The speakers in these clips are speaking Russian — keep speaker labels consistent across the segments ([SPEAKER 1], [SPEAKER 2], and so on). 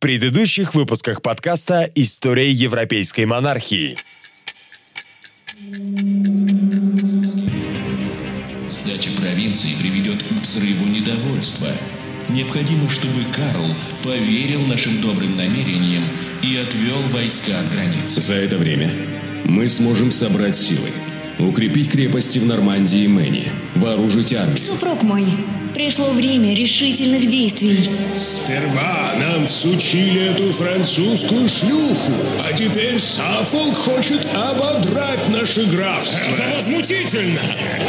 [SPEAKER 1] предыдущих выпусках подкаста «История европейской монархии».
[SPEAKER 2] Сдача провинции приведет к взрыву недовольства. Необходимо, чтобы Карл поверил нашим добрым намерениям и отвел войска от границы.
[SPEAKER 3] За это время мы сможем собрать силы, укрепить крепости в Нормандии и Мэне, вооружить армию.
[SPEAKER 4] Супруг мой, пришло время решительных действий.
[SPEAKER 5] Сперва нам всучили эту французскую шлюху, а теперь Сафолк хочет ободрать наше графство.
[SPEAKER 6] Это возмутительно!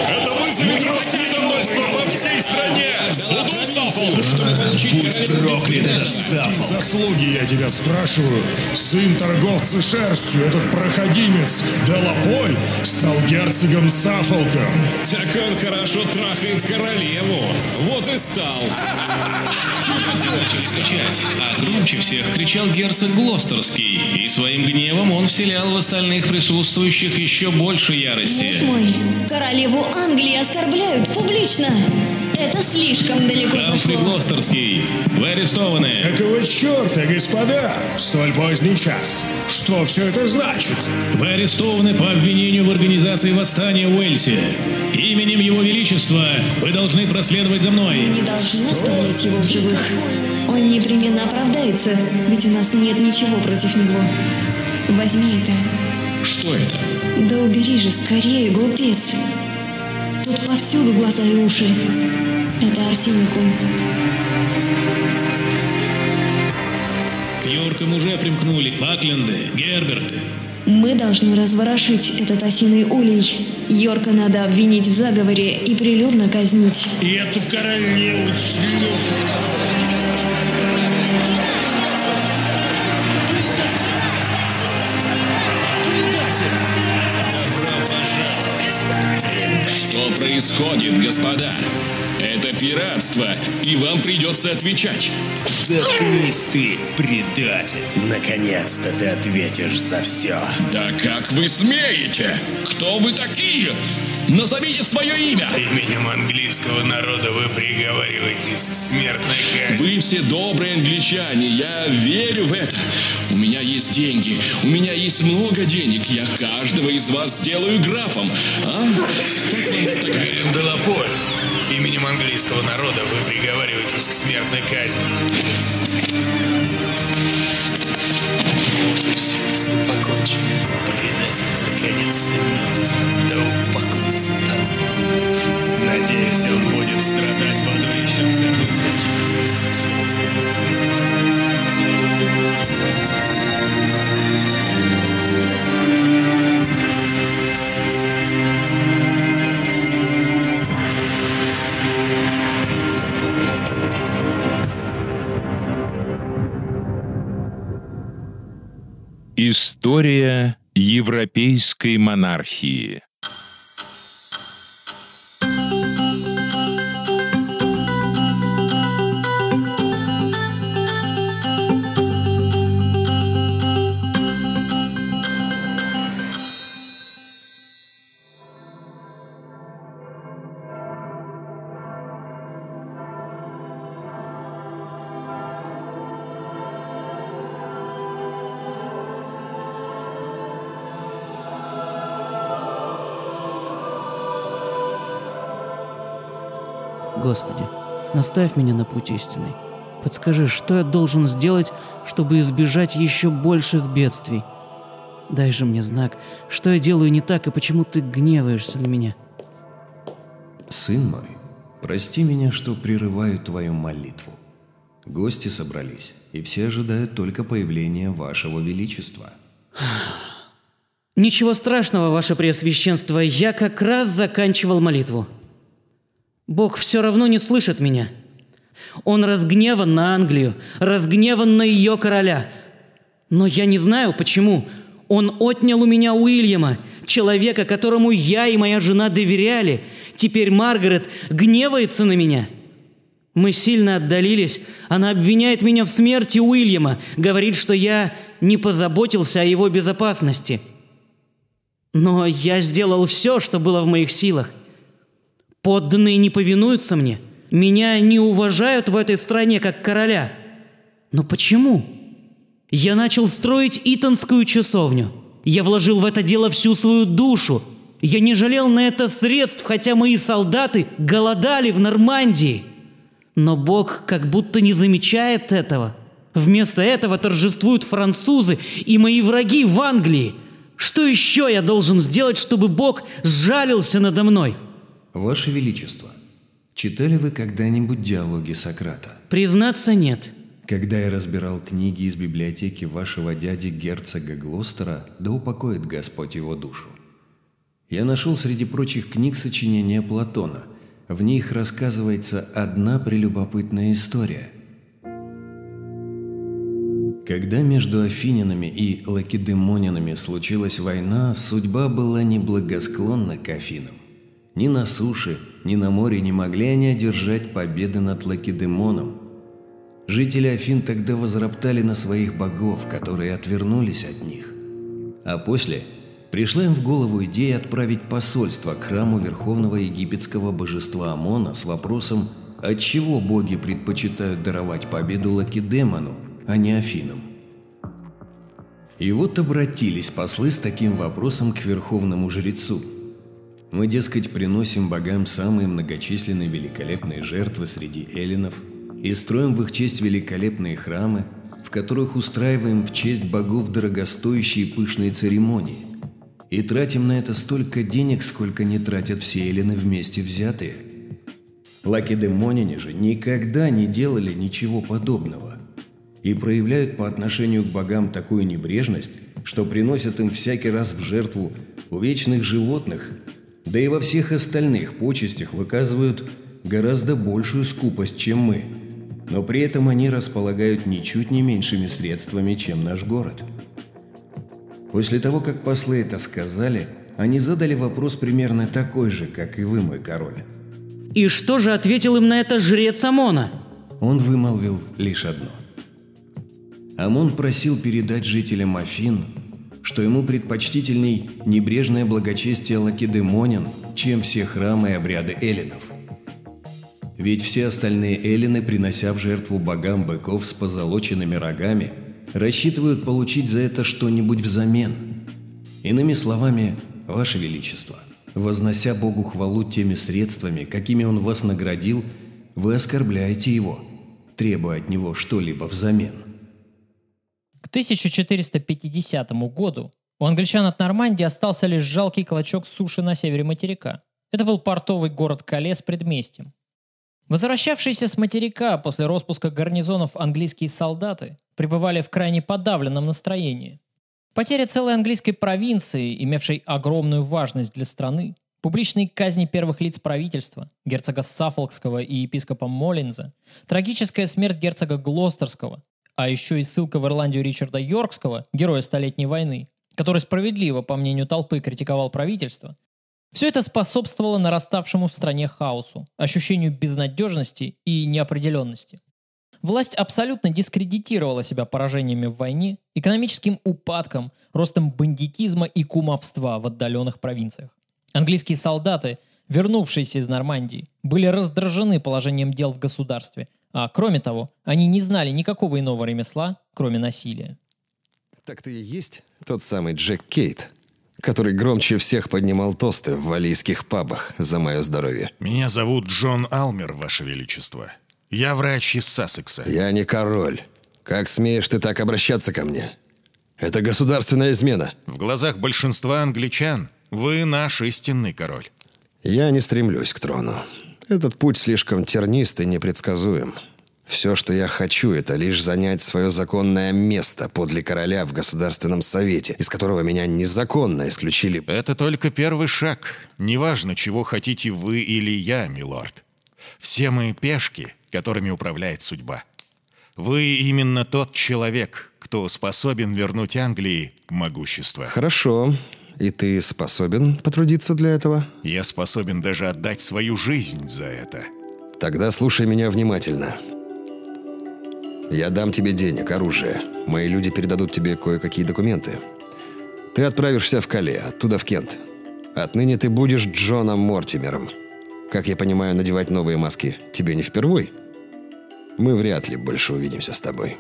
[SPEAKER 6] Это вызовет рост недовольства во всей стране! Суду Сафолку, чтобы получить
[SPEAKER 5] Будь проклят этот Сафолк! Заслуги, я тебя спрашиваю. Сын торговца шерстью, этот проходимец Делаполь, стал герцогом Сафолком.
[SPEAKER 6] Так он хорошо трахает королеву. Вот и стал.
[SPEAKER 2] Кричать, а громче всех кричал герцог Глостерский, и своим гневом он вселял в остальных присутствующих еще больше ярости.
[SPEAKER 4] Муж мой, королеву Англии оскорбляют публично. Это слишком далеко
[SPEAKER 2] Хамфри
[SPEAKER 4] зашло.
[SPEAKER 2] Глостерский, вы арестованы.
[SPEAKER 5] Какого черта, господа, в столь поздний час? Что все это значит?
[SPEAKER 2] Вы арестованы по обвинению в организации восстания в Уэльсе. Именем Его Величества вы должны проследовать за мной.
[SPEAKER 4] Не должны оставлять его в живых. Он непременно оправдается, ведь у нас нет ничего против него. Возьми это.
[SPEAKER 2] Что это?
[SPEAKER 4] Да убери же скорее, глупец. Тут повсюду глаза и уши. Это арсеникум.
[SPEAKER 2] К Йоркам уже примкнули Бакленды, Герберты.
[SPEAKER 4] Мы должны разворошить этот осиный улей. Йорка надо обвинить в заговоре и прилюдно казнить.
[SPEAKER 5] И эту королеву шлюху.
[SPEAKER 2] Что происходит, господа? Это пиратство, и вам придется отвечать.
[SPEAKER 7] Заткнись ты, предатель. Наконец-то ты ответишь за все.
[SPEAKER 2] Да как вы смеете? Кто вы такие? Назовите свое имя.
[SPEAKER 6] Именем английского народа вы приговариваетесь к смертной казни.
[SPEAKER 2] Вы все добрые англичане, я верю в это. У меня есть деньги, у меня есть много денег, я каждого из вас сделаю графом. А?
[SPEAKER 6] Вильям Делаполь, именем английского народа вы приговариваетесь к смертной казни. Вот и все, с покончено. Предатель наконец-то мертв. Да упокой душу.
[SPEAKER 7] Надеюсь, он будет страдать в аду еще целую вечность.
[SPEAKER 8] История европейской монархии.
[SPEAKER 9] Наставь меня на путь истинный. Подскажи, что я должен сделать, чтобы избежать еще больших бедствий? Дай же мне знак, что я делаю не так и почему ты гневаешься на меня.
[SPEAKER 3] Сын мой, прости меня, что прерываю твою молитву. Гости собрались, и все ожидают только появления вашего величества.
[SPEAKER 9] Ничего страшного, ваше преосвященство, я как раз заканчивал молитву. Бог все равно не слышит меня. Он разгневан на Англию, разгневан на ее короля. Но я не знаю, почему. Он отнял у меня Уильяма, человека, которому я и моя жена доверяли. Теперь Маргарет гневается на меня. Мы сильно отдалились. Она обвиняет меня в смерти Уильяма, говорит, что я не позаботился о его безопасности. Но я сделал все, что было в моих силах. Подданные не повинуются мне. Меня не уважают в этой стране как короля. Но почему?
[SPEAKER 10] Я начал строить Итонскую часовню. Я вложил в это дело всю свою душу. Я не жалел на это средств, хотя мои солдаты голодали в Нормандии. Но Бог как будто не замечает этого. Вместо этого торжествуют французы и мои враги в Англии. Что еще я должен сделать, чтобы Бог сжалился надо мной?
[SPEAKER 3] Ваше Величество, читали вы когда-нибудь диалоги Сократа?
[SPEAKER 10] Признаться, нет.
[SPEAKER 3] Когда я разбирал книги из библиотеки вашего дяди герцога Глостера, да упокоит Господь его душу, я нашел среди прочих книг сочинения Платона. В них рассказывается одна прелюбопытная история. Когда между афинянами и лакедемонянами случилась война, судьба была неблагосклонна к Афинам. Ни на суше, ни на море не могли они одержать победы над Лакедемоном. Жители Афин тогда возроптали на своих богов, которые отвернулись от них. А после пришла им в голову идея отправить посольство к храму верховного египетского божества Амона с вопросом, отчего боги предпочитают даровать победу Лакедемону, а не Афинам. И вот обратились послы с таким вопросом к верховному жрецу – мы, дескать, приносим богам самые многочисленные великолепные жертвы среди эллинов и строим в их честь великолепные храмы, в которых устраиваем в честь богов дорогостоящие пышные церемонии. И тратим на это столько денег, сколько не тратят все эллины вместе взятые. Лакедемоняне же никогда не делали ничего подобного и проявляют по отношению к богам такую небрежность, что приносят им всякий раз в жертву увечных животных, да и во всех остальных почестях выказывают гораздо большую скупость, чем мы. Но при этом они располагают ничуть не меньшими средствами, чем наш город. После того, как послы это сказали, они задали вопрос примерно такой же, как и вы, мой король.
[SPEAKER 10] И что же ответил им на это жрец Амона?
[SPEAKER 3] Он вымолвил лишь одно. Амон просил передать жителям Афин, что ему предпочтительней небрежное благочестие лакедемонян, чем все храмы и обряды эллинов. Ведь все остальные эллины, принося в жертву богам быков с позолоченными рогами, рассчитывают получить за это что-нибудь взамен. Иными словами, Ваше Величество, вознося Богу хвалу теми средствами, какими Он вас наградил, вы оскорбляете Его, требуя от Него что-либо взамен –
[SPEAKER 11] 1450 году у англичан от Нормандии остался лишь жалкий клочок суши на севере материка. Это был портовый город Кале с предместьем. Возвращавшиеся с материка после распуска гарнизонов английские солдаты пребывали в крайне подавленном настроении. Потеря целой английской провинции, имевшей огромную важность для страны, публичные казни первых лиц правительства, герцога Саффолкского и епископа Моллинза, трагическая смерть герцога Глостерского, а еще и ссылка в Ирландию Ричарда Йоркского, героя Столетней войны, который справедливо, по мнению толпы, критиковал правительство, все это способствовало нараставшему в стране хаосу, ощущению безнадежности и неопределенности. Власть абсолютно дискредитировала себя поражениями в войне, экономическим упадком, ростом бандитизма и кумовства в отдаленных провинциях. Английские солдаты, вернувшиеся из Нормандии, были раздражены положением дел в государстве – а кроме того, они не знали никакого иного ремесла, кроме насилия.
[SPEAKER 12] Так ты и есть тот самый Джек Кейт, который громче всех поднимал тосты в валийских пабах за мое здоровье.
[SPEAKER 13] Меня зовут Джон Алмер, Ваше Величество. Я врач из Сассекса.
[SPEAKER 12] Я не король. Как смеешь ты так обращаться ко мне? Это государственная измена.
[SPEAKER 13] В глазах большинства англичан вы наш истинный король.
[SPEAKER 12] Я не стремлюсь к трону. Этот путь слишком тернист и непредсказуем. Все, что я хочу, это лишь занять свое законное место подле короля в Государственном Совете, из которого меня незаконно исключили.
[SPEAKER 13] Это только первый шаг. Неважно, чего хотите вы или я, милорд. Все мы пешки, которыми управляет судьба. Вы именно тот человек, кто способен вернуть Англии могущество.
[SPEAKER 12] Хорошо. И ты способен потрудиться для этого?
[SPEAKER 13] Я способен даже отдать свою жизнь за это.
[SPEAKER 12] Тогда слушай меня внимательно. Я дам тебе денег, оружие. Мои люди передадут тебе кое-какие документы. Ты отправишься в Кале, оттуда в Кент. Отныне ты будешь Джоном Мортимером. Как я понимаю, надевать новые маски тебе не впервой? Мы вряд ли больше увидимся с тобой.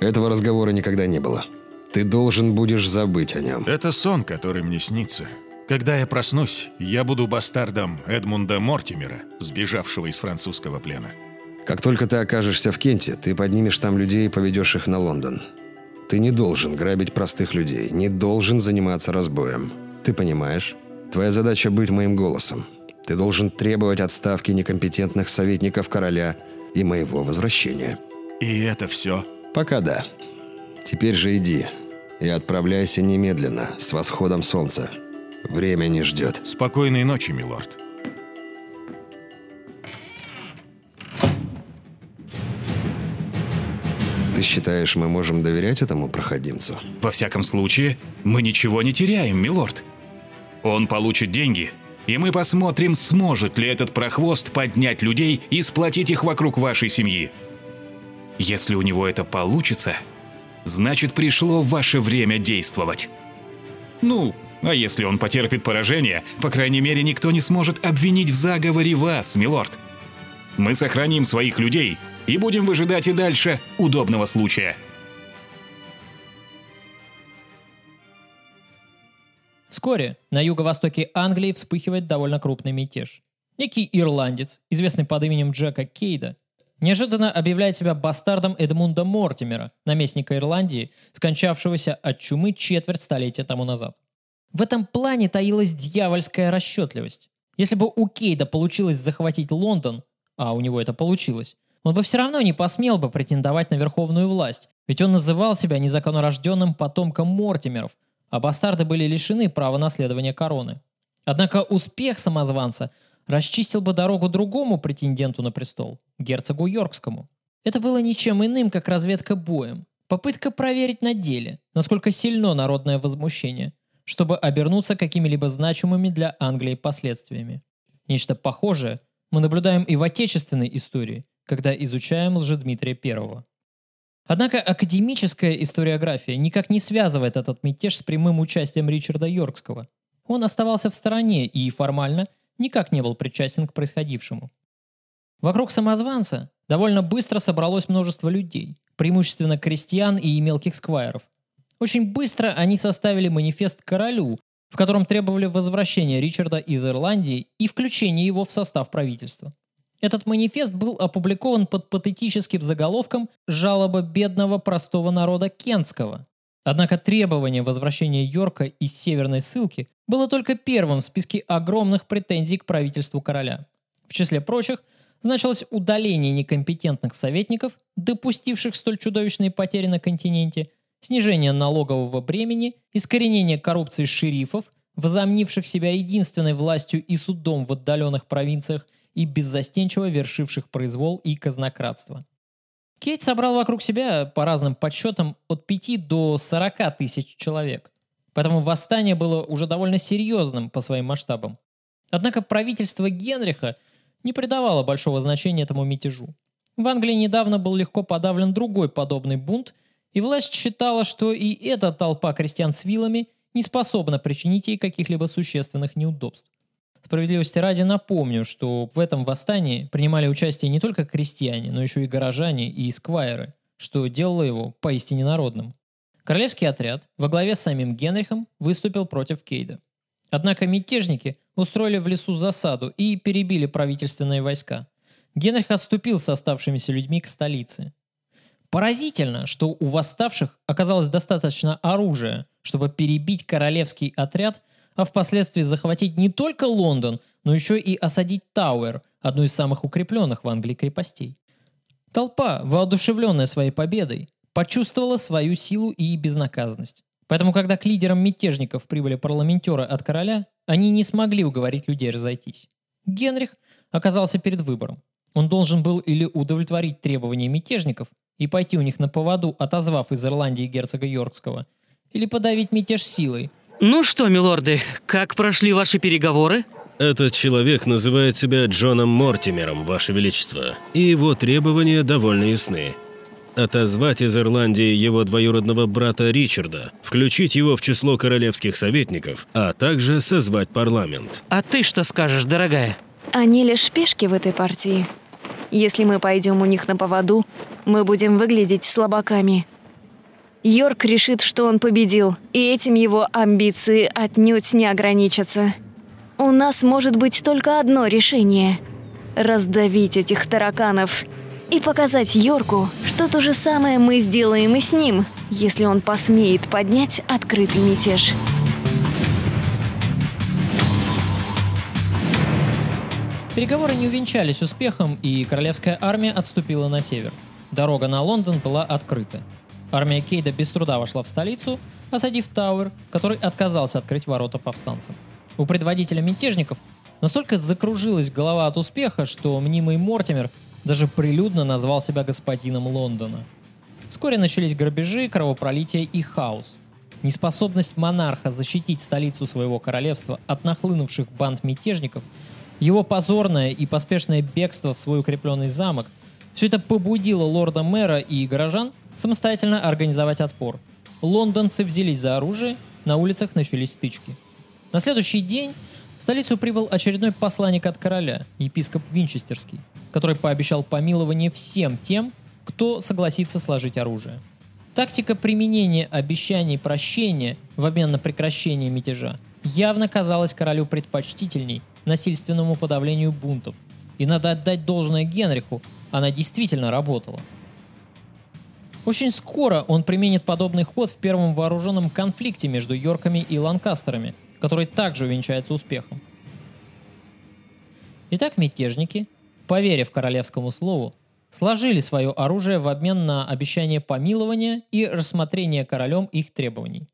[SPEAKER 12] Этого разговора никогда не было. Ты должен будешь забыть о нем.
[SPEAKER 13] Это сон, который мне снится. Когда я проснусь, я буду бастардом Эдмунда Мортимера, сбежавшего из французского плена.
[SPEAKER 12] Как только ты окажешься в Кенте, ты поднимешь там людей и поведешь их на Лондон. Ты не должен грабить простых людей, не должен заниматься разбоем. Ты понимаешь? Твоя задача быть моим голосом. Ты должен требовать отставки некомпетентных советников короля и моего возвращения.
[SPEAKER 13] И это все?
[SPEAKER 12] Пока да. Теперь же иди и отправляйся немедленно, с восходом солнца. Время не ждет.
[SPEAKER 13] Спокойной ночи, милорд.
[SPEAKER 12] Ты считаешь, мы можем доверять этому проходимцу?
[SPEAKER 14] Во всяком случае, мы ничего не теряем, милорд. Он получит деньги, и мы посмотрим, сможет ли этот прохвост поднять людей и сплотить их вокруг вашей семьи. Если у него это получится, значит пришло ваше время действовать. Ну, а если он потерпит поражение, по крайней мере, никто не сможет обвинить в заговоре вас, милорд. Мы сохраним своих людей и будем выжидать и дальше удобного случая.
[SPEAKER 11] Вскоре на юго-востоке Англии вспыхивает довольно крупный мятеж. Некий ирландец, известный под именем Джека Кейда, неожиданно объявляет себя бастардом Эдмунда Мортимера, наместника Ирландии, скончавшегося от чумы четверть столетия тому назад. В этом плане таилась дьявольская расчетливость. Если бы у Кейда получилось захватить Лондон, а у него это получилось, он бы все равно не посмел бы претендовать на верховную власть, ведь он называл себя незаконнорожденным потомком Мортимеров, а бастарды были лишены права наследования короны. Однако успех самозванца расчистил бы дорогу другому претенденту на престол – герцогу Йоркскому. Это было ничем иным, как разведка боем, попытка проверить на деле, насколько сильно народное возмущение, чтобы обернуться какими-либо значимыми для Англии последствиями. Нечто похожее мы наблюдаем и в отечественной истории, когда изучаем Лжедмитрия I. Однако академическая историография никак не связывает этот мятеж с прямым участием Ричарда Йоркского. Он оставался в стороне и формально никак не был причастен к происходившему. Вокруг самозванца довольно быстро собралось множество людей, преимущественно крестьян и мелких сквайров. Очень быстро они составили манифест королю, в котором требовали возвращения Ричарда из Ирландии и включения его в состав правительства. Этот манифест был опубликован под патетическим заголовком «Жалоба бедного простого народа Кентского». Однако требование возвращения Йорка из северной ссылки было только первым в списке огромных претензий к правительству короля. В числе прочих значилось удаление некомпетентных советников, допустивших столь чудовищные потери на континенте, снижение налогового бремени, искоренение коррупции шерифов, возомнивших себя единственной властью и судом в отдаленных провинциях и беззастенчиво вершивших произвол и казнократство. Кейт собрал вокруг себя, по разным подсчетам, от 5 до 40 тысяч человек. Поэтому восстание было уже довольно серьезным по своим масштабам. Однако правительство Генриха не придавало большого значения этому мятежу. В Англии недавно был легко подавлен другой подобный бунт – и власть считала, что и эта толпа крестьян с вилами не способна причинить ей каких-либо существенных неудобств. Справедливости ради напомню, что в этом восстании принимали участие не только крестьяне, но еще и горожане и эсквайры, что делало его поистине народным. Королевский отряд во главе с самим Генрихом выступил против Кейда. Однако мятежники устроили в лесу засаду и перебили правительственные войска. Генрих отступил с оставшимися людьми к столице. Поразительно, что у восставших оказалось достаточно оружия, чтобы перебить королевский отряд, а впоследствии захватить не только Лондон, но еще и осадить Тауэр, одну из самых укрепленных в Англии крепостей. Толпа, воодушевленная своей победой, почувствовала свою силу и безнаказанность. Поэтому, когда к лидерам мятежников прибыли парламентеры от короля, они не смогли уговорить людей разойтись. Генрих оказался перед выбором. Он должен был или удовлетворить требования мятежников, и пойти у них на поводу, отозвав из Ирландии герцога Йоркского, или подавить мятеж силой.
[SPEAKER 10] Ну что, милорды, как прошли ваши переговоры?
[SPEAKER 15] Этот человек называет себя Джоном Мортимером, Ваше Величество, и его требования довольно ясны. Отозвать из Ирландии его двоюродного брата Ричарда, включить его в число королевских советников, а также созвать парламент.
[SPEAKER 10] А ты что скажешь, дорогая?
[SPEAKER 4] Они лишь пешки в этой партии. Если мы пойдем у них на поводу, мы будем выглядеть слабаками. Йорк решит, что он победил, и этим его амбиции отнюдь не ограничатся. У нас может быть только одно решение – раздавить этих тараканов и показать Йорку, что то же самое мы сделаем и с ним, если он посмеет поднять открытый мятеж.
[SPEAKER 11] Переговоры не увенчались успехом, и королевская армия отступила на север. Дорога на Лондон была открыта. Армия Кейда без труда вошла в столицу, осадив Тауэр, который отказался открыть ворота повстанцам. У предводителя мятежников настолько закружилась голова от успеха, что мнимый Мортимер даже прилюдно назвал себя господином Лондона. Вскоре начались грабежи, кровопролитие и хаос. Неспособность монарха защитить столицу своего королевства от нахлынувших банд мятежников – его позорное и поспешное бегство в свой укрепленный замок – все это побудило лорда-мэра и горожан самостоятельно организовать отпор. Лондонцы взялись за оружие, на улицах начались стычки. На следующий день в столицу прибыл очередной посланник от короля, епископ Винчестерский, который пообещал помилование всем тем, кто согласится сложить оружие. Тактика применения обещаний прощения в обмен на прекращение мятежа явно казалась королю предпочтительней насильственному подавлению бунтов. И надо отдать должное Генриху, она действительно работала. Очень скоро он применит подобный ход в первом вооруженном конфликте между Йорками и Ланкастерами, который также увенчается успехом. Итак, мятежники, поверив королевскому слову, сложили свое оружие в обмен на обещание помилования и рассмотрение королем их требований.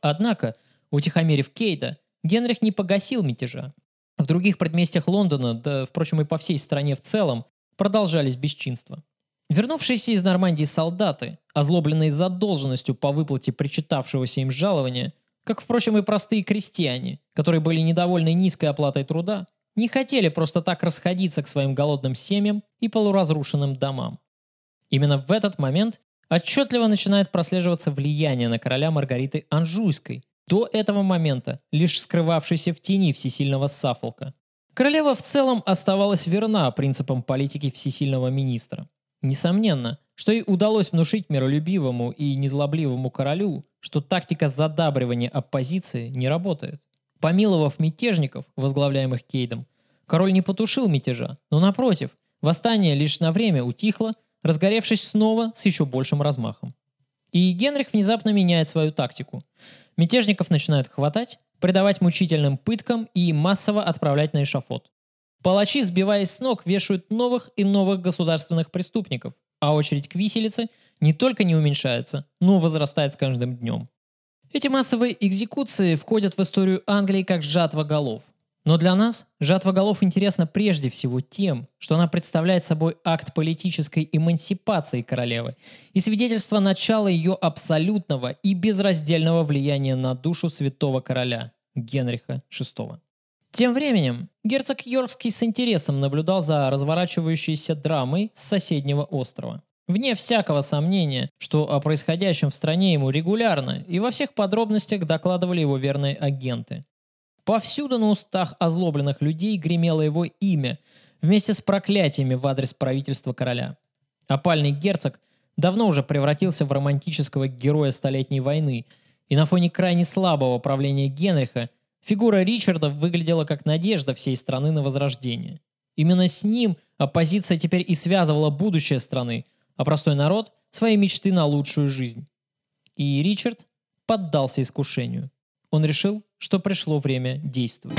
[SPEAKER 11] Однако, утихомирив Кейта, Генрих не погасил мятежа. В других предместьях Лондона, да, впрочем, и по всей стране в целом, продолжались бесчинства. Вернувшиеся из Нормандии солдаты, озлобленные задолженностью по выплате причитавшегося им жалования, как, впрочем, и простые крестьяне, которые были недовольны низкой оплатой труда, не хотели просто так расходиться к своим голодным семьям и полуразрушенным домам. Именно в этот момент отчетливо начинает прослеживаться влияние на короля Маргариты Анжуйской, до этого момента лишь скрывавшийся в тени всесильного Сафолка. Королева в целом оставалась верна принципам политики всесильного министра. Несомненно, что ей удалось внушить миролюбивому и незлобливому королю, что тактика задабривания оппозиции не работает. Помиловав мятежников, возглавляемых Кейдом, король не потушил мятежа, но напротив, восстание лишь на время утихло, разгоревшись снова с еще большим размахом. И Генрих внезапно меняет свою тактику. Мятежников начинают хватать, предавать мучительным пыткам и массово отправлять на эшафот. Палачи, сбиваясь с ног, вешают новых и новых государственных преступников, а очередь к виселице не только не уменьшается, но возрастает с каждым днем. Эти массовые экзекуции входят в историю Англии как жатва голов. Но для нас жатва голов интересна прежде всего тем, что она представляет собой акт политической эмансипации королевы и свидетельство начала ее абсолютного и безраздельного влияния на душу святого короля Генриха VI. Тем временем герцог Йоркский с интересом наблюдал за разворачивающейся драмой с соседнего острова. Вне всякого сомнения, что о происходящем в стране ему регулярно и во всех подробностях докладывали его верные агенты. Повсюду на устах озлобленных людей гремело его имя, вместе с проклятиями в адрес правительства короля. Опальный герцог давно уже превратился в романтического героя Столетней войны, и на фоне крайне слабого правления Генриха фигура Ричарда выглядела как надежда всей страны на возрождение. Именно с ним оппозиция теперь и связывала будущее страны, а простой народ – свои мечты на лучшую жизнь. И Ричард поддался искушению. Он решил, что пришло время действовать.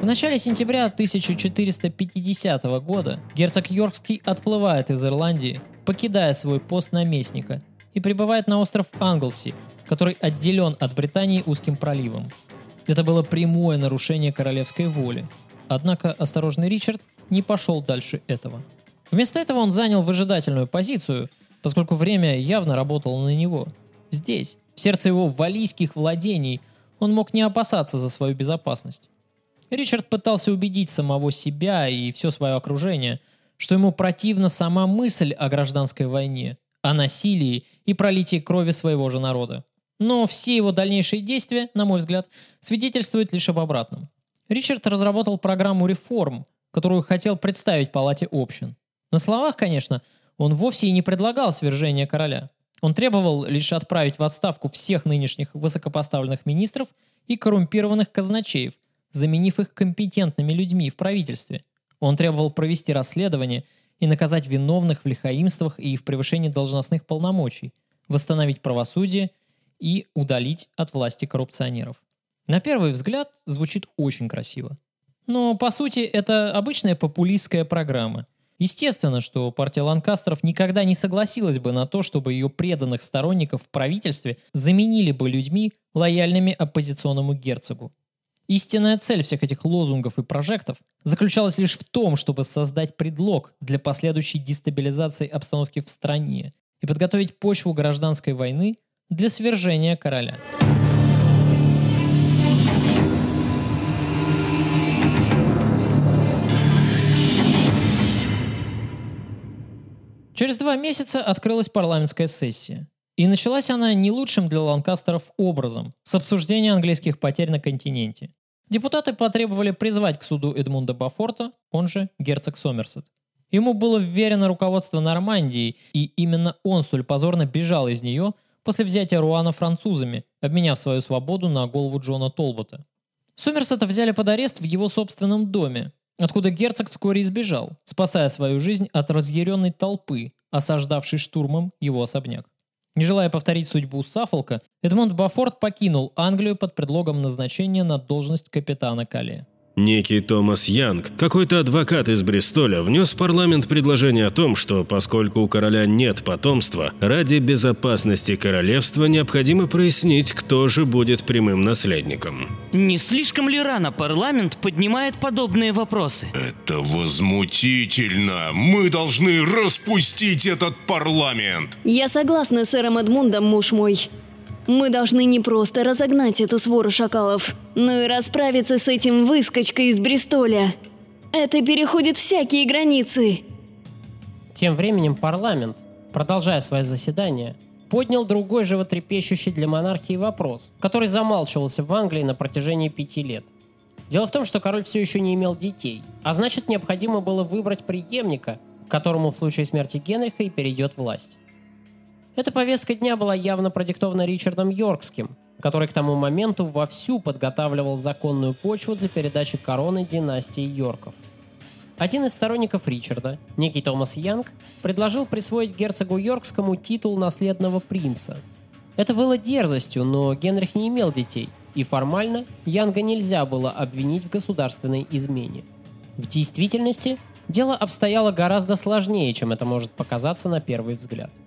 [SPEAKER 11] В начале сентября 1450 года герцог Йоркский отплывает из Ирландии, покидая свой пост наместника, и прибывает на остров Англси, который отделен от Британии узким проливом. Это было прямое нарушение королевской воли. Однако осторожный Ричард не пошел дальше этого. Вместо этого он занял выжидательную позицию, поскольку время явно работало на него. Здесь, в сердце его валийских владений, он мог не опасаться за свою безопасность. Ричард пытался убедить самого себя и все свое окружение, что ему противна сама мысль о гражданской войне, о насилии и пролитии крови своего же народа. Но все его дальнейшие действия, на мой взгляд, свидетельствуют лишь об обратном. Ричард разработал программу реформ, которую хотел представить Палате общин. На словах, конечно, он вовсе и не предлагал свержения короля. Он требовал лишь отправить в отставку всех нынешних высокопоставленных министров и коррумпированных казначеев, заменив их компетентными людьми в правительстве. Он требовал провести расследование и наказать виновных в лихаимствах и в превышении должностных полномочий, восстановить правосудие и удалить от власти коррупционеров. На первый взгляд звучит очень красиво. Но, по сути, это обычная популистская программа. Естественно, что партия Ланкастеров никогда не согласилась бы на то, чтобы ее преданных сторонников в правительстве заменили бы людьми, лояльными оппозиционному герцогу. Истинная цель всех этих лозунгов и прожектов заключалась лишь в том, чтобы создать предлог для последующей дестабилизации обстановки в стране и подготовить почву гражданской войны для свержения короля. Через два месяца открылась парламентская сессия. И началась она не лучшим для ланкастеров образом, с обсуждения английских потерь на континенте. Депутаты потребовали призвать к суду Эдмунда Бафорта, он же герцог Сомерсет. Ему было вверено руководство Нормандии, и именно он столь позорно бежал из нее после взятия Руана французами, обменяв свою свободу на голову Джона Толбота. Сомерсета взяли под арест в его собственном доме, откуда герцог вскоре избежал, спасая свою жизнь от разъяренной толпы, осаждавшей штурмом его особняк. Не желая повторить судьбу Саффолка, Эдмонд Бафорд покинул Англию под предлогом назначения на должность капитана Кале.
[SPEAKER 15] Некий Томас Янг, какой-то адвокат из Бристоля, внес в парламент предложение о том, что поскольку у короля нет потомства, ради безопасности королевства необходимо прояснить, кто же будет прямым наследником.
[SPEAKER 9] Не слишком ли рано парламент поднимает подобные вопросы?
[SPEAKER 16] Это возмутительно! Мы должны распустить этот парламент!
[SPEAKER 4] Я согласна с сэром Эдмундом, муж мой. Мы должны не просто разогнать эту свору шакалов, но и расправиться с этим выскочкой из Бристоля. Это переходит всякие границы.
[SPEAKER 11] Тем временем парламент, продолжая свое заседание, поднял другой животрепещущий для монархии вопрос, который замалчивался в Англии на протяжении пяти лет. Дело в том, что король все еще не имел детей, а значит необходимо было выбрать преемника, которому в случае смерти Генриха и перейдет власть. Эта повестка дня была явно продиктована Ричардом Йоркским, который к тому моменту вовсю подготавливал законную почву для передачи короны династии Йорков. Один из сторонников Ричарда, некий Томас Янг, предложил присвоить герцогу Йоркскому титул наследного принца. Это было дерзостью, но Генрих не имел детей, и формально Янга нельзя было обвинить в государственной измене. В действительности дело обстояло гораздо сложнее, чем это может показаться на первый взгляд –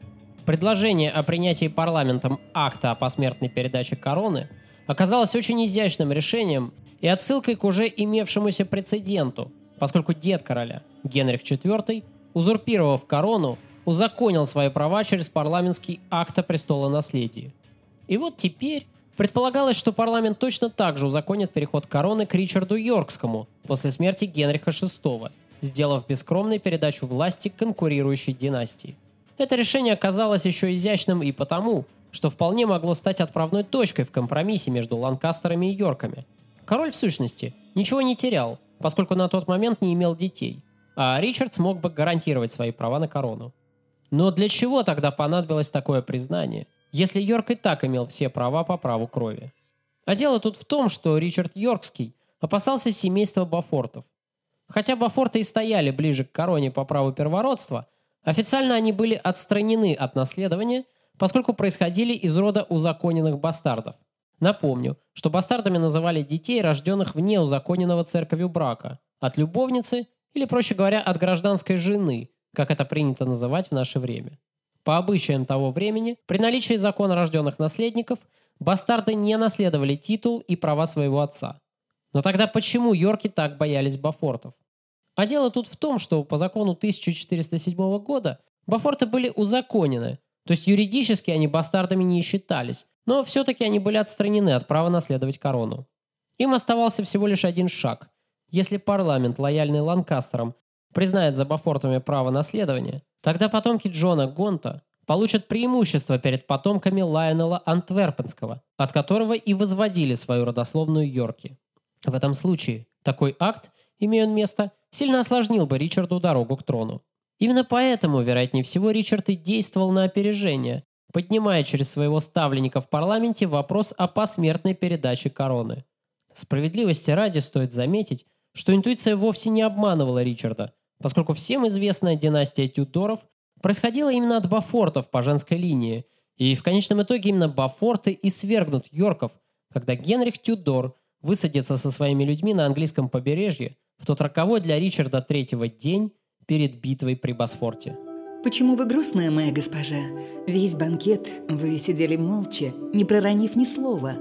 [SPEAKER 11] Предложение о принятии парламентом акта о посмертной передаче короны оказалось очень изящным решением и отсылкой к уже имевшемуся прецеденту, поскольку дед короля, Генрих IV, узурпировав корону, узаконил свои права через парламентский акт о престолонаследии. И вот теперь предполагалось, что парламент точно так же узаконит переход короны к Ричарду Йоркскому после смерти Генриха VI, сделав бескромной передачу власти конкурирующей династии. Это решение оказалось еще изящным и потому, что вполне могло стать отправной точкой в компромиссе между Ланкастерами и Йорками. Король, в сущности, ничего не терял, поскольку на тот момент не имел детей, а Ричард смог бы гарантировать свои права на корону. Но для чего тогда понадобилось такое признание, если Йорк и так имел все права по праву крови? А дело тут в том, что Ричард Йоркский опасался семейства Бафортов. Хотя Бафорты и стояли ближе к короне по праву первородства – Официально они были отстранены от наследования, поскольку происходили из рода узаконенных бастардов. Напомню, что бастардами называли детей, рожденных вне узаконенного церковью брака, от любовницы или, проще говоря, от гражданской жены, как это принято называть в наше время. По обычаям того времени, при наличии закона рожденных наследников, бастарды не наследовали титул и права своего отца. Но тогда почему Йорки так боялись Бафортов? А дело тут в том, что по закону 1407 года Бафорты были узаконены, то есть юридически они бастардами не считались, но все-таки они были отстранены от права наследовать корону. Им оставался всего лишь один шаг. Если парламент, лояльный Ланкастерам, признает за Бафортами право наследования, тогда потомки Джона Гонта получат преимущество перед потомками Лайонела Антверпенского, от которого и возводили свою родословную Йорки. В этом случае такой акт, имея место, сильно осложнил бы Ричарду дорогу к трону. Именно поэтому, вероятнее всего, Ричард и действовал на опережение, поднимая через своего ставленника в парламенте вопрос о посмертной передаче короны. Справедливости ради стоит заметить, что интуиция вовсе не обманывала Ричарда, поскольку всем известная династия Тюдоров происходила именно от Бафортов по женской линии, и в конечном итоге именно Бафорты и свергнут Йорков, когда Генрих Тюдор высадится со своими людьми на английском побережье в тот роковой для Ричарда третьего день перед битвой при Босфорте.
[SPEAKER 17] Почему вы грустная, моя госпожа? Весь банкет вы сидели молча, не проронив ни слова.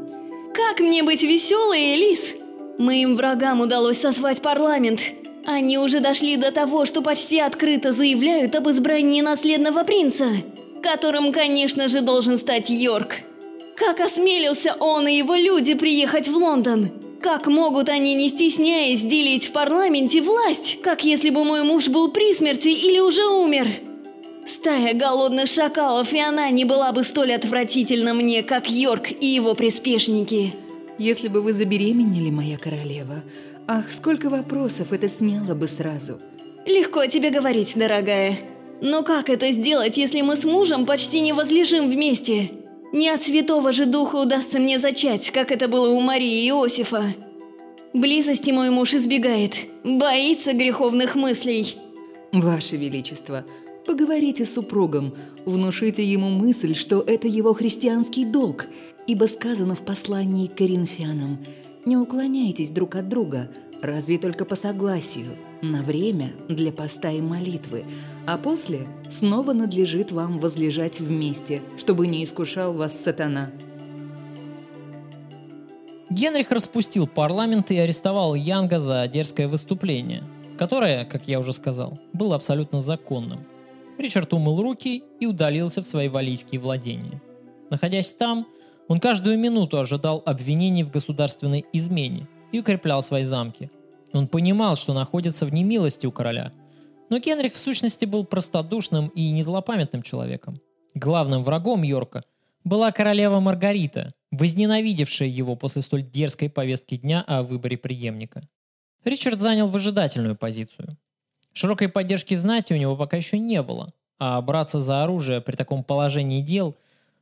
[SPEAKER 4] Как мне быть веселой, Элис? Моим врагам удалось созвать парламент. Они уже дошли до того, что почти открыто заявляют об избрании наследного принца, которым, конечно же, должен стать Йорк. Как осмелился он и его люди приехать в Лондон? Как могут они, не стесняясь, делить в парламенте власть, как если бы мой муж был при смерти или уже умер? Стая голодных шакалов, и она не была бы столь отвратительна мне, как Йорк и его приспешники.
[SPEAKER 17] Если бы вы забеременели, моя королева, ах, сколько вопросов это сняло бы сразу.
[SPEAKER 4] Легко тебе говорить, дорогая. Но как это сделать, если мы с мужем почти не возлежим вместе? Не от святого же духа удастся мне зачать, как это было у Марии и Иосифа. Близости мой муж избегает, боится греховных мыслей.
[SPEAKER 17] Ваше Величество, Поговорите с супругом, внушите ему мысль, что это его христианский долг, ибо сказано в послании к коринфянам «Не уклоняйтесь друг от друга, разве только по согласию, на время для поста и молитвы, а после снова надлежит вам возлежать вместе, чтобы не искушал вас сатана».
[SPEAKER 11] Генрих распустил парламент и арестовал Янга за дерзкое выступление, которое, как я уже сказал, было абсолютно законным. Ричард умыл руки и удалился в свои валийские владения. Находясь там, он каждую минуту ожидал обвинений в государственной измене и укреплял свои замки. Он понимал, что находится в немилости у короля. Но Генрих в сущности был простодушным и незлопамятным человеком. Главным врагом Йорка была королева Маргарита, возненавидевшая его после столь дерзкой повестки дня о выборе преемника. Ричард занял выжидательную позицию. Широкой поддержки знати у него пока еще не было, а браться за оружие при таком положении дел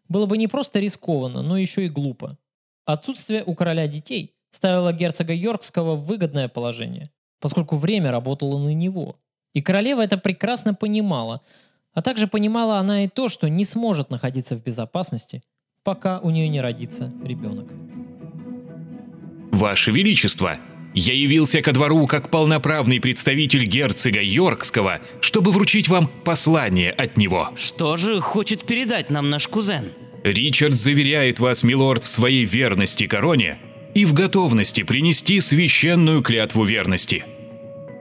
[SPEAKER 11] было бы не просто рискованно, но еще и глупо. Отсутствие у короля детей ставило герцога Йоркского в выгодное положение, поскольку время работало на него. И королева это прекрасно понимала, а также понимала она и то, что не сможет находиться в безопасности, пока у нее не родится ребенок.
[SPEAKER 14] «Ваше Величество!» Я явился ко двору как полноправный представитель герцога Йоркского, чтобы вручить вам послание от него.
[SPEAKER 9] Что же хочет передать нам наш кузен?
[SPEAKER 14] Ричард заверяет вас, милорд, в своей верности короне и в готовности принести священную клятву верности.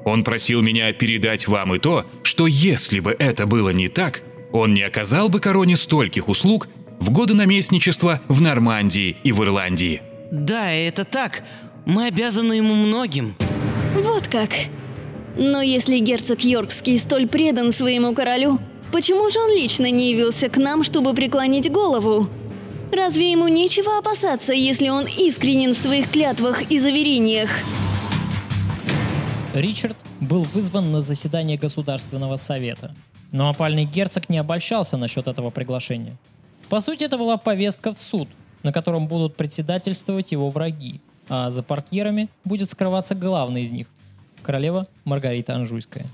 [SPEAKER 14] Он просил меня передать вам и то, что если бы это было не так, он не оказал бы короне стольких услуг в годы наместничества в Нормандии и в Ирландии.
[SPEAKER 9] Да, это так. Мы обязаны ему многим.
[SPEAKER 4] Вот как. Но если герцог Йоркский столь предан своему королю, почему же он лично не явился к нам, чтобы преклонить голову? Разве ему нечего опасаться, если он искренен в своих клятвах и заверениях?
[SPEAKER 11] Ричард был вызван на заседание Государственного совета. Но опальный герцог не обольщался насчет этого приглашения. По сути, это была повестка в суд, на котором будут председательствовать его враги, а за портьерами будет скрываться главный из них – королева Маргарита Анжуйская.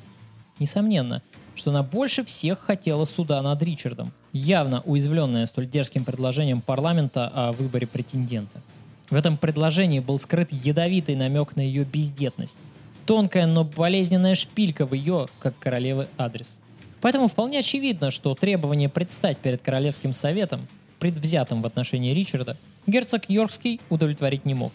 [SPEAKER 11] Несомненно, что она больше всех хотела суда над Ричардом, явно уязвленная столь дерзким предложением парламента о выборе претендента. В этом предложении был скрыт ядовитый намек на ее бездетность, тонкая, но болезненная шпилька в ее, как королевы, адрес. Поэтому вполне очевидно, что требование предстать перед Королевским советом, предвзятым в отношении Ричарда, герцог Йоркский удовлетворить не мог.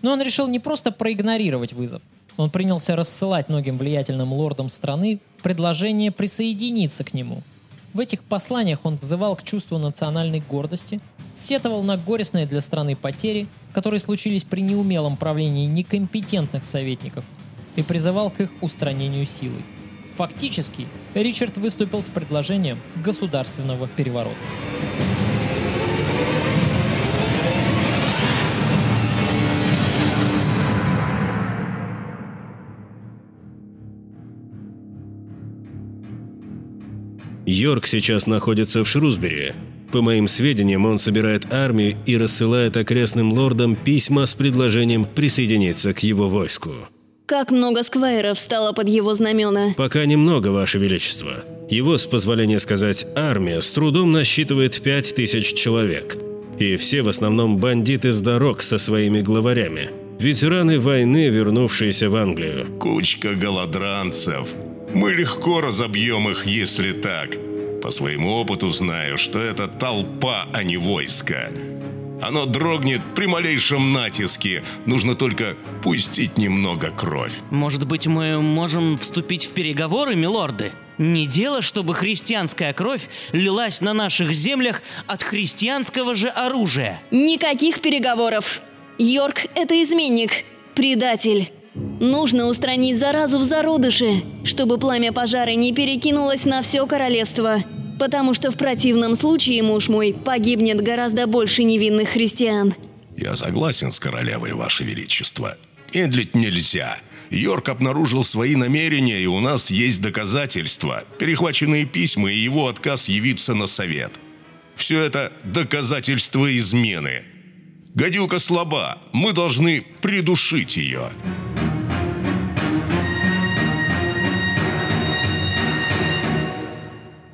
[SPEAKER 11] Но он решил не просто проигнорировать вызов. Он принялся рассылать многим влиятельным лордам страны предложение присоединиться к нему. В этих посланиях он взывал к чувству национальной гордости, сетовал на горестные для страны потери, которые случились при неумелом правлении некомпетентных советников, и призывал к их устранению силой. Фактически, Ричард выступил с предложением государственного переворота.
[SPEAKER 15] Йорк сейчас находится в Шрусбери. По моим сведениям, он собирает армию и рассылает окрестным лордам письма с предложением присоединиться к его войску.
[SPEAKER 4] Как много сквайров стало под его знамена.
[SPEAKER 15] Пока немного, Ваше Величество. Его, с позволения сказать, армия с трудом насчитывает пять тысяч человек. И все в основном бандиты с дорог со своими главарями. Ветераны войны, вернувшиеся в Англию.
[SPEAKER 16] Кучка голодранцев. Мы легко разобьем их, если так. По своему опыту знаю, что это толпа, а не войско. Оно дрогнет при малейшем натиске. Нужно только пустить немного кровь.
[SPEAKER 9] Может быть, мы можем вступить в переговоры, милорды? Не дело, чтобы христианская кровь лилась на наших землях от христианского же оружия.
[SPEAKER 4] Никаких переговоров. Йорк – это изменник, предатель. Нужно устранить заразу в зародыше, чтобы пламя пожара не перекинулось на все королевство. Потому что в противном случае, муж мой, погибнет гораздо больше невинных христиан.
[SPEAKER 16] Я согласен с королевой, ваше величество. Медлить нельзя. Йорк обнаружил свои намерения, и у нас есть доказательства, перехваченные письма и его отказ явиться на совет. Все это доказательства измены. Гадюка слаба, мы должны придушить ее.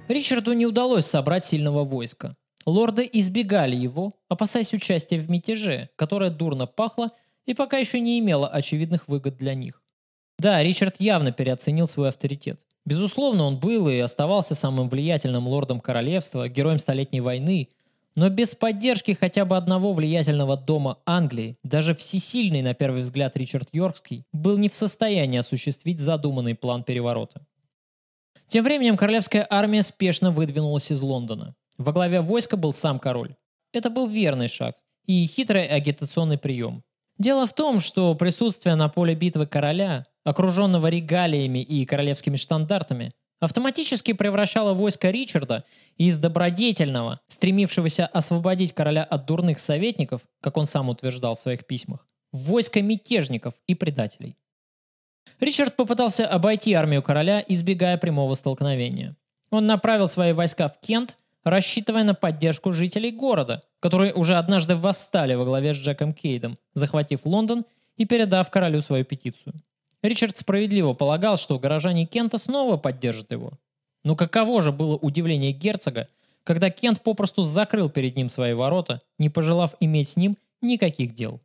[SPEAKER 11] Ричарду не удалось собрать сильного войска. Лорды избегали его, опасаясь участия в мятеже, которое дурно пахло и пока еще не имело очевидных выгод для них. Да, Ричард явно переоценил свой авторитет. Безусловно, он был и оставался самым влиятельным лордом королевства, героем Столетней войны, но без поддержки хотя бы одного влиятельного дома Англии, даже всесильный на первый взгляд Ричард Йоркский, был не в состоянии осуществить задуманный план переворота. Тем временем королевская армия спешно выдвинулась из Лондона. Во главе войска был сам король. Это был верный шаг и хитрый агитационный прием. Дело в том, что присутствие на поле битвы короля, окруженного регалиями и королевскими штандартами, автоматически превращало войско Ричарда из добродетельного, стремившегося освободить короля от дурных советников, как он сам утверждал в своих письмах, в войско мятежников и предателей. Ричард попытался обойти армию короля, избегая прямого столкновения. Он направил свои войска в Кент, рассчитывая на поддержку жителей города, которые уже однажды восстали во главе с Джеком Кейдом, захватив Лондон и передав королю свою петицию. Ричард справедливо полагал, что горожане Кента снова поддержат его. Но каково же было удивление герцога, когда Кент попросту закрыл перед ним свои ворота, не пожелав иметь с ним никаких дел.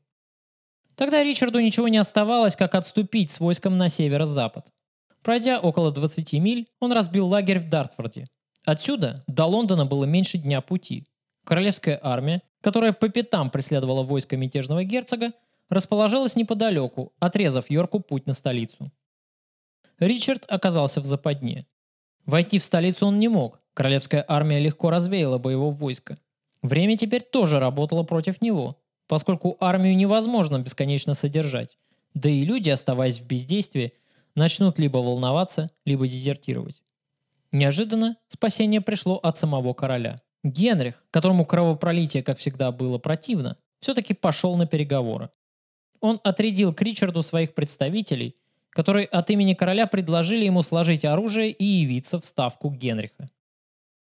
[SPEAKER 11] Тогда Ричарду ничего не оставалось, как отступить с войском на северо-запад. Пройдя около 20 миль, он разбил лагерь в Дартфорде. Отсюда до Лондона было меньше дня пути. Королевская армия, которая по пятам преследовала войско мятежного герцога, расположилась неподалеку, отрезав Йорку путь на столицу. Ричард оказался в западне. Войти в столицу он не мог, королевская армия легко развеяла бы его войско. Время теперь тоже работало против него, поскольку армию невозможно бесконечно содержать, да и люди, оставаясь в бездействии, начнут либо волноваться, либо дезертировать. Неожиданно спасение пришло от самого короля. Генрих, которому кровопролитие, как всегда, было противно, все-таки пошел на переговоры. Он отрядил к Ричарду своих представителей, которые от имени короля предложили ему сложить оружие и явиться в ставку Генриха.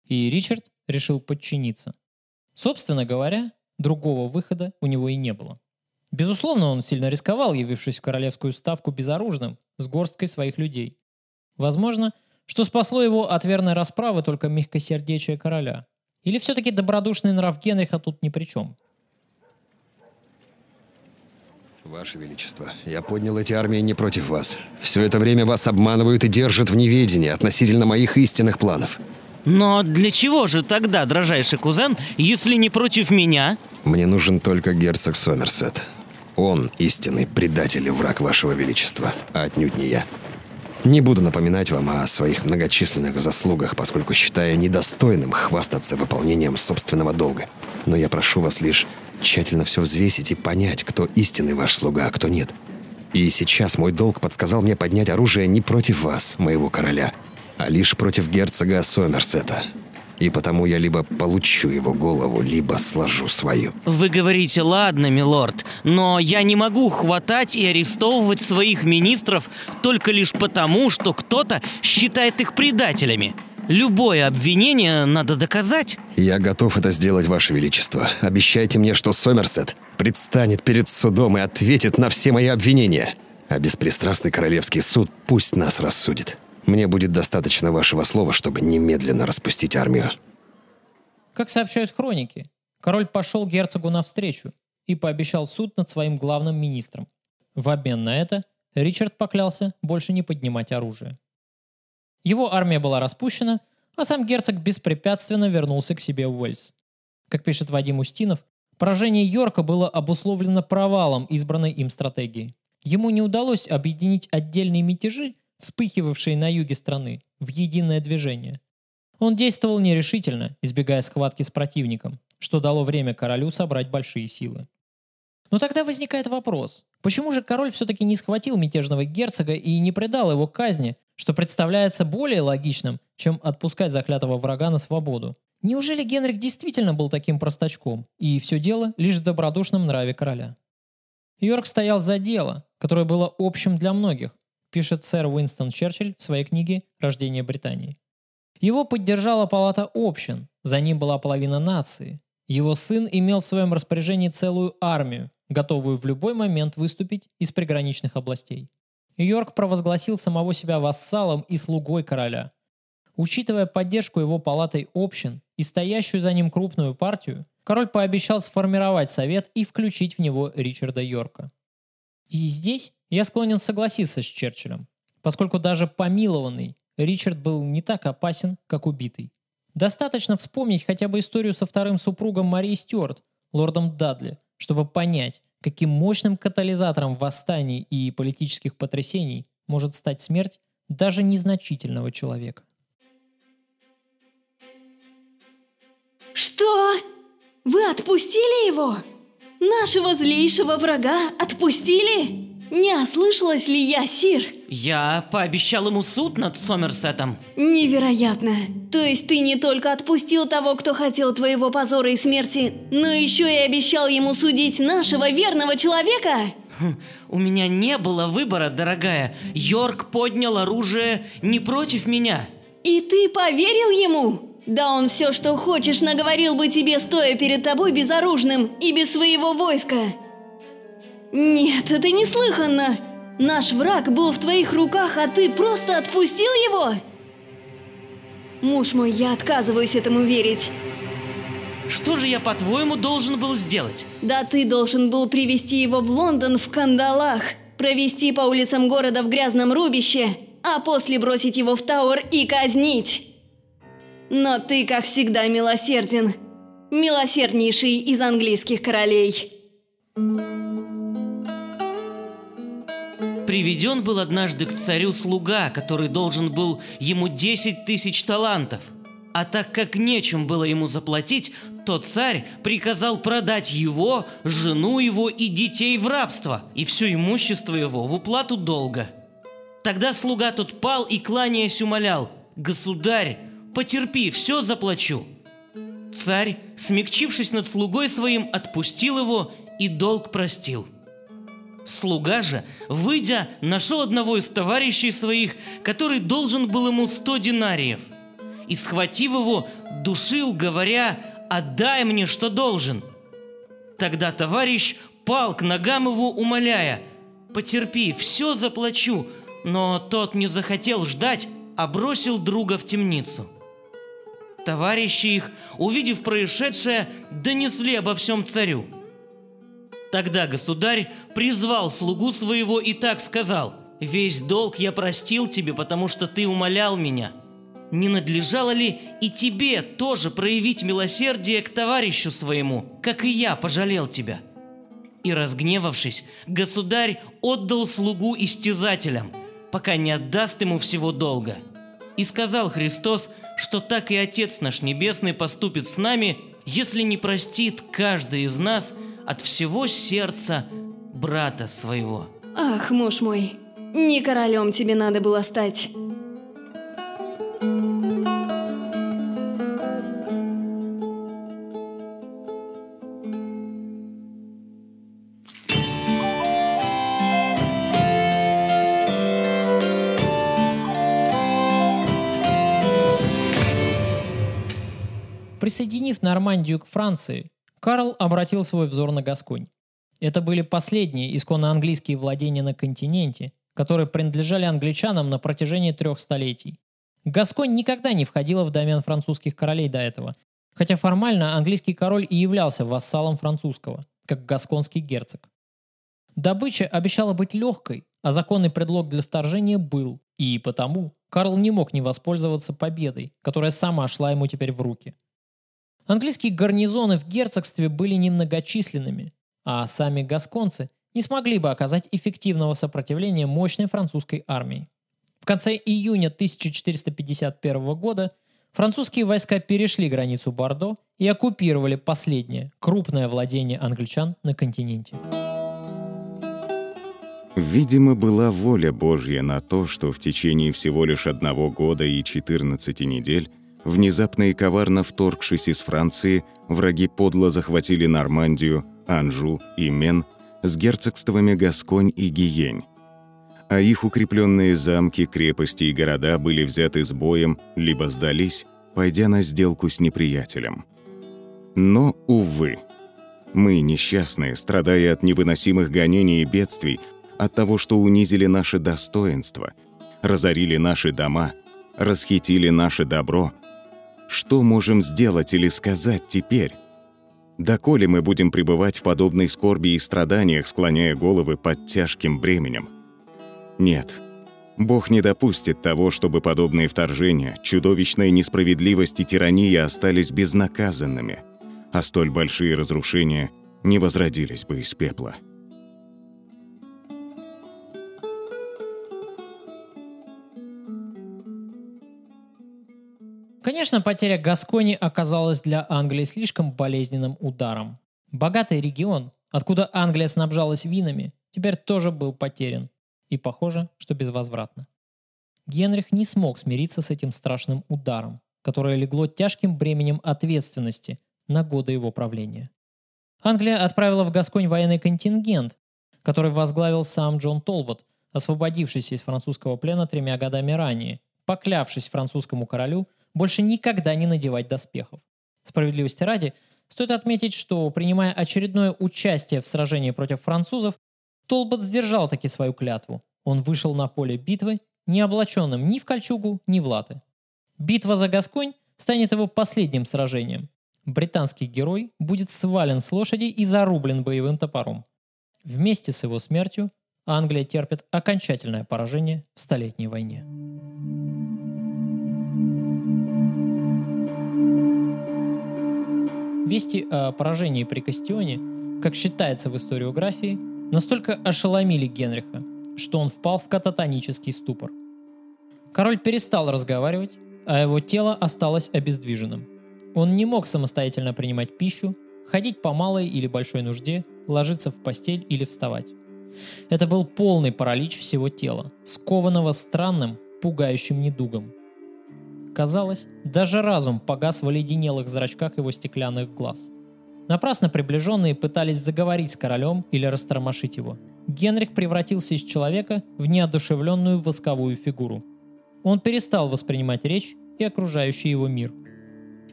[SPEAKER 11] И Ричард решил подчиниться. Собственно говоря, Другого выхода у него и не было. Безусловно, он сильно рисковал, явившись в королевскую ставку безоружным, с горсткой своих людей. Возможно, что спасло его от верной расправы только мягкосердечие короля. Или все-таки добродушный нрав Генриха тут ни при чем.
[SPEAKER 12] Ваше Величество, я поднял эти армии не против вас. Все это время вас обманывают и держат в неведении относительно моих истинных планов.
[SPEAKER 9] Но для чего же тогда, дрожайший кузен, если не против меня?
[SPEAKER 12] Мне нужен только герцог Сомерсет. Он истинный предатель и враг вашего величества, а отнюдь не я. Не буду напоминать вам о своих многочисленных заслугах, поскольку считаю недостойным хвастаться выполнением собственного долга. Но я прошу вас лишь тщательно все взвесить и понять, кто истинный ваш слуга, а кто нет. И сейчас мой долг подсказал мне поднять оружие не против вас, моего короля, а лишь против герцога Сомерсета. И потому я либо получу его голову, либо сложу свою.
[SPEAKER 9] Вы говорите, ладно, милорд, но я не могу хватать и арестовывать своих министров только лишь потому, что кто-то считает их предателями. Любое обвинение надо доказать.
[SPEAKER 12] Я готов это сделать, Ваше Величество. Обещайте мне, что Сомерсет предстанет перед судом и ответит на все мои обвинения. А беспристрастный королевский суд пусть нас рассудит. Мне будет достаточно вашего слова, чтобы немедленно распустить армию.
[SPEAKER 11] Как сообщают хроники, король пошел герцогу навстречу и пообещал суд над своим главным министром. В обмен на это Ричард поклялся больше не поднимать оружие. Его армия была распущена, а сам герцог беспрепятственно вернулся к себе в Уэльс. Как пишет Вадим Устинов, поражение Йорка было обусловлено провалом избранной им стратегии. Ему не удалось объединить отдельные мятежи, вспыхивавшие на юге страны, в единое движение. Он действовал нерешительно, избегая схватки с противником, что дало время королю собрать большие силы. Но тогда возникает вопрос, почему же король все-таки не схватил мятежного герцога и не предал его казни, что представляется более логичным, чем отпускать заклятого врага на свободу? Неужели Генрих действительно был таким простачком, и все дело лишь в добродушном нраве короля? Йорк стоял за дело, которое было общим для многих, пишет сэр Уинстон Черчилль в своей книге «Рождение Британии». Его поддержала палата общин, за ним была половина нации. Его сын имел в своем распоряжении целую армию, готовую в любой момент выступить из приграничных областей. Йорк провозгласил самого себя вассалом и слугой короля. Учитывая поддержку его палатой общин и стоящую за ним крупную партию, король пообещал сформировать совет и включить в него Ричарда Йорка. И здесь я склонен согласиться с Черчиллем, поскольку даже помилованный Ричард был не так опасен, как убитый. Достаточно вспомнить хотя бы историю со вторым супругом Марии Стюарт, лордом Дадли, чтобы понять, каким мощным катализатором восстаний и политических потрясений может стать смерть даже незначительного человека.
[SPEAKER 4] Что? Вы отпустили его? Нашего злейшего врага отпустили? Не ослышалась ли я, Сир?
[SPEAKER 9] Я пообещал ему суд над Сомерсетом.
[SPEAKER 4] Невероятно. То есть ты не только отпустил того, кто хотел твоего позора и смерти, но еще и обещал ему судить нашего верного человека?
[SPEAKER 9] Хм, у меня не было выбора, дорогая. Йорк поднял оружие не против меня.
[SPEAKER 4] И ты поверил ему? Да он все, что хочешь, наговорил бы тебе, стоя перед тобой безоружным и без своего войска. Нет, это неслыханно! Наш враг был в твоих руках, а ты просто отпустил его? Муж мой, я отказываюсь этому верить.
[SPEAKER 9] Что же я, по-твоему, должен был сделать?
[SPEAKER 4] Да ты должен был привести его в Лондон в кандалах, провести по улицам города в грязном рубище, а после бросить его в Тауэр и казнить. Но ты, как всегда, милосерден. Милосерднейший из английских королей.
[SPEAKER 9] Приведен был однажды к царю слуга, который должен был ему 10 тысяч талантов. А так как нечем было ему заплатить, то царь приказал продать его, жену его и детей в рабство, и все имущество его в уплату долга. Тогда слуга тот пал и, кланяясь, умолял, «Государь, потерпи, все заплачу». Царь, смягчившись над слугой своим, отпустил его и долг простил – Слуга же, выйдя, нашел одного из товарищей своих, который должен был ему сто динариев. И, схватив его, душил, говоря, «Отдай мне, что должен». Тогда товарищ пал к ногам его, умоляя, «Потерпи, все заплачу», но тот не захотел ждать, а бросил друга в темницу. Товарищи их, увидев происшедшее, донесли обо всем царю – Тогда государь призвал слугу своего и так сказал, «Весь долг я простил тебе, потому что ты умолял меня. Не надлежало ли и тебе тоже проявить милосердие к товарищу своему, как и я пожалел тебя?» И разгневавшись, государь отдал слугу истязателям, пока не отдаст ему всего долга. И сказал Христос, что так и Отец наш Небесный поступит с нами, если не простит каждый из нас – от всего сердца брата своего.
[SPEAKER 4] Ах, муж мой, не королем тебе надо было стать.
[SPEAKER 11] Присоединив Нормандию к Франции, Карл обратил свой взор на Гасконь. Это были последние исконно английские владения на континенте, которые принадлежали англичанам на протяжении трех столетий. Гасконь никогда не входила в домен французских королей до этого, хотя формально английский король и являлся вассалом французского, как гасконский герцог. Добыча обещала быть легкой, а законный предлог для вторжения был, и потому Карл не мог не воспользоваться победой, которая сама шла ему теперь в руки. Английские гарнизоны в герцогстве были немногочисленными, а сами гасконцы не смогли бы оказать эффективного сопротивления мощной французской армии. В конце июня 1451 года французские войска перешли границу Бордо и оккупировали последнее крупное владение англичан на континенте.
[SPEAKER 18] Видимо, была воля Божья на то, что в течение всего лишь одного года и 14 недель, внезапно и коварно вторгшись из Франции, враги подло захватили Нормандию, Анжу и Мен с герцогствами Гасконь и Гиень. А их укрепленные замки, крепости и города были взяты с боем, либо сдались, пойдя на сделку с неприятелем. Но, увы, мы, несчастные, страдая от невыносимых гонений и бедствий, от того, что унизили наше достоинство, разорили наши дома, расхитили наше добро. Что можем сделать или сказать теперь? Доколе мы будем пребывать в подобной скорби и страданиях, склоняя головы под тяжким бременем? Нет. Бог не допустит того, чтобы подобные вторжения, чудовищная несправедливость и тирания остались безнаказанными, а столь большие разрушения не возродились бы из пепла.
[SPEAKER 11] Конечно, потеря Гаскони оказалась для Англии слишком болезненным ударом. Богатый регион, откуда Англия снабжалась винами, теперь тоже был потерян. И похоже, что безвозвратно. Генрих не смог смириться с этим страшным ударом, которое легло тяжким бременем ответственности на годы его правления. Англия отправила в Гасконь военный контингент, который возглавил сам Джон Толбот, освободившийся из французского плена тремя годами ранее, поклявшись французскому королю больше никогда не надевать доспехов. Справедливости ради, стоит отметить, что, принимая очередное участие в сражении против французов, Толбот сдержал таки свою клятву. Он вышел на поле битвы, не облаченным ни в кольчугу, ни в латы. Битва за Гасконь станет его последним сражением. Британский герой будет свален с лошади и зарублен боевым топором. Вместе с его смертью Англия терпит окончательное поражение в Столетней войне. Вести о поражении при Кастионе, как считается в историографии, настолько ошеломили Генриха, что он впал в кататонический ступор. Король перестал разговаривать, а его тело осталось обездвиженным. Он не мог самостоятельно принимать пищу, ходить по малой или большой нужде, ложиться в постель или вставать. Это был полный паралич всего тела, скованного странным, пугающим недугом. Казалось, даже разум погас в оледенелых зрачках его стеклянных глаз. Напрасно приближенные пытались заговорить с королем или растормошить его. Генрих превратился из человека в неодушевленную восковую фигуру. Он перестал воспринимать речь и окружающий его мир.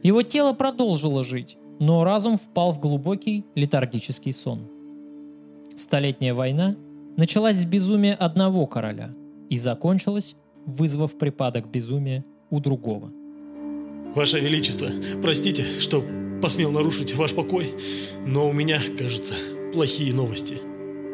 [SPEAKER 11] Его тело продолжило жить, но разум впал в глубокий летаргический сон. Столетняя война началась с безумия одного короля и закончилась, вызвав припадок безумия у другого.
[SPEAKER 19] Ваше Величество, простите, что посмел нарушить ваш покой, но у меня, кажется, плохие новости.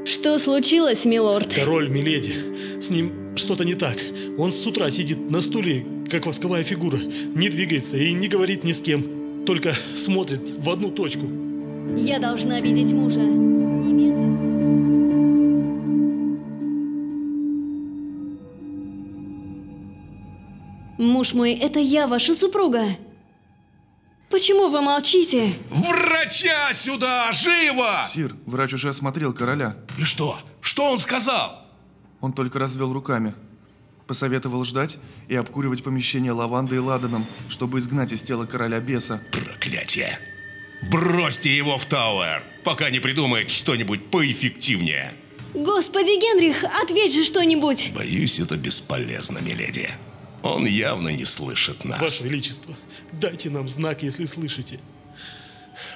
[SPEAKER 4] Что случилось, милорд?
[SPEAKER 19] Король Миледи. С ним что-то не так. Он с утра сидит на стуле, как восковая фигура, не двигается и не говорит ни с кем, только смотрит в одну точку.
[SPEAKER 4] Я должна видеть мужа. Муж мой, это я, ваша супруга. Почему вы молчите?
[SPEAKER 16] Врача сюда, живо!
[SPEAKER 20] Сир, врач уже осмотрел короля.
[SPEAKER 16] И что? Что он сказал?
[SPEAKER 20] Он только развел руками. Посоветовал ждать и обкуривать помещение лавандой и ладаном, чтобы изгнать из тела короля беса.
[SPEAKER 16] Проклятие! Бросьте его в Тауэр, пока не придумает что-нибудь поэффективнее.
[SPEAKER 4] Господи, Генрих, ответь же что-нибудь!
[SPEAKER 16] Боюсь, это бесполезно, миледи. Он явно не слышит нас.
[SPEAKER 19] Ваше Величество, дайте нам знак, если слышите.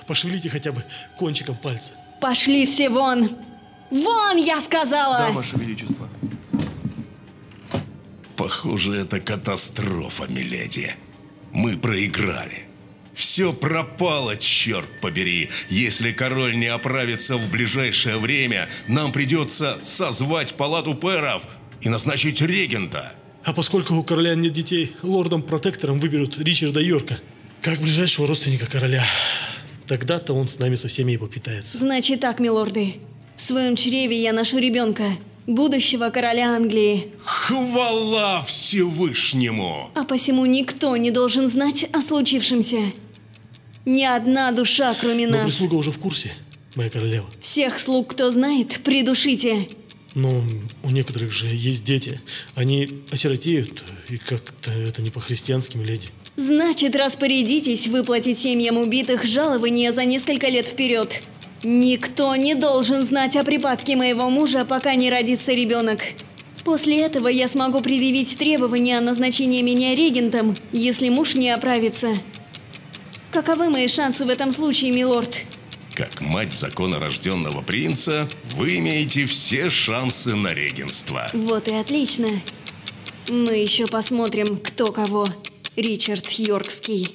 [SPEAKER 19] Пошевелите хотя бы кончиком пальца.
[SPEAKER 4] Пошли все вон! Вон, я сказала!
[SPEAKER 20] Да, Ваше Величество.
[SPEAKER 16] Похоже, это катастрофа, миледи. Мы проиграли. Все пропало, черт побери. Если король не оправится в ближайшее время, нам придется созвать палату пэров и назначить регента.
[SPEAKER 19] А поскольку у короля нет детей, лордом-протектором выберут Ричарда Йорка, как ближайшего родственника короля. Тогда-то он с нами со всеми и поквитается.
[SPEAKER 4] Значит так, милорды. В своем чреве я ношу ребенка, будущего короля Англии.
[SPEAKER 16] Хвала Всевышнему!
[SPEAKER 4] А посему никто не должен знать о случившемся. Ни одна душа, кроме
[SPEAKER 19] Но
[SPEAKER 4] нас.
[SPEAKER 19] прислуга уже в курсе, моя королева.
[SPEAKER 4] Всех слуг, кто знает, придушите.
[SPEAKER 19] Но у некоторых же есть дети. Они осиротеют, и как-то это не по-христиански, леди.
[SPEAKER 4] Значит, распорядитесь выплатить семьям убитых жалование за несколько лет вперед. Никто не должен знать о припадке моего мужа, пока не родится ребенок. После этого я смогу предъявить требования о назначении меня регентом, если муж не оправится. Каковы мои шансы в этом случае, милорд?
[SPEAKER 16] Как мать законорожденного принца, вы имеете все шансы на регенство.
[SPEAKER 4] Вот и отлично. Мы еще посмотрим, кто кого. Ричард Йоркский.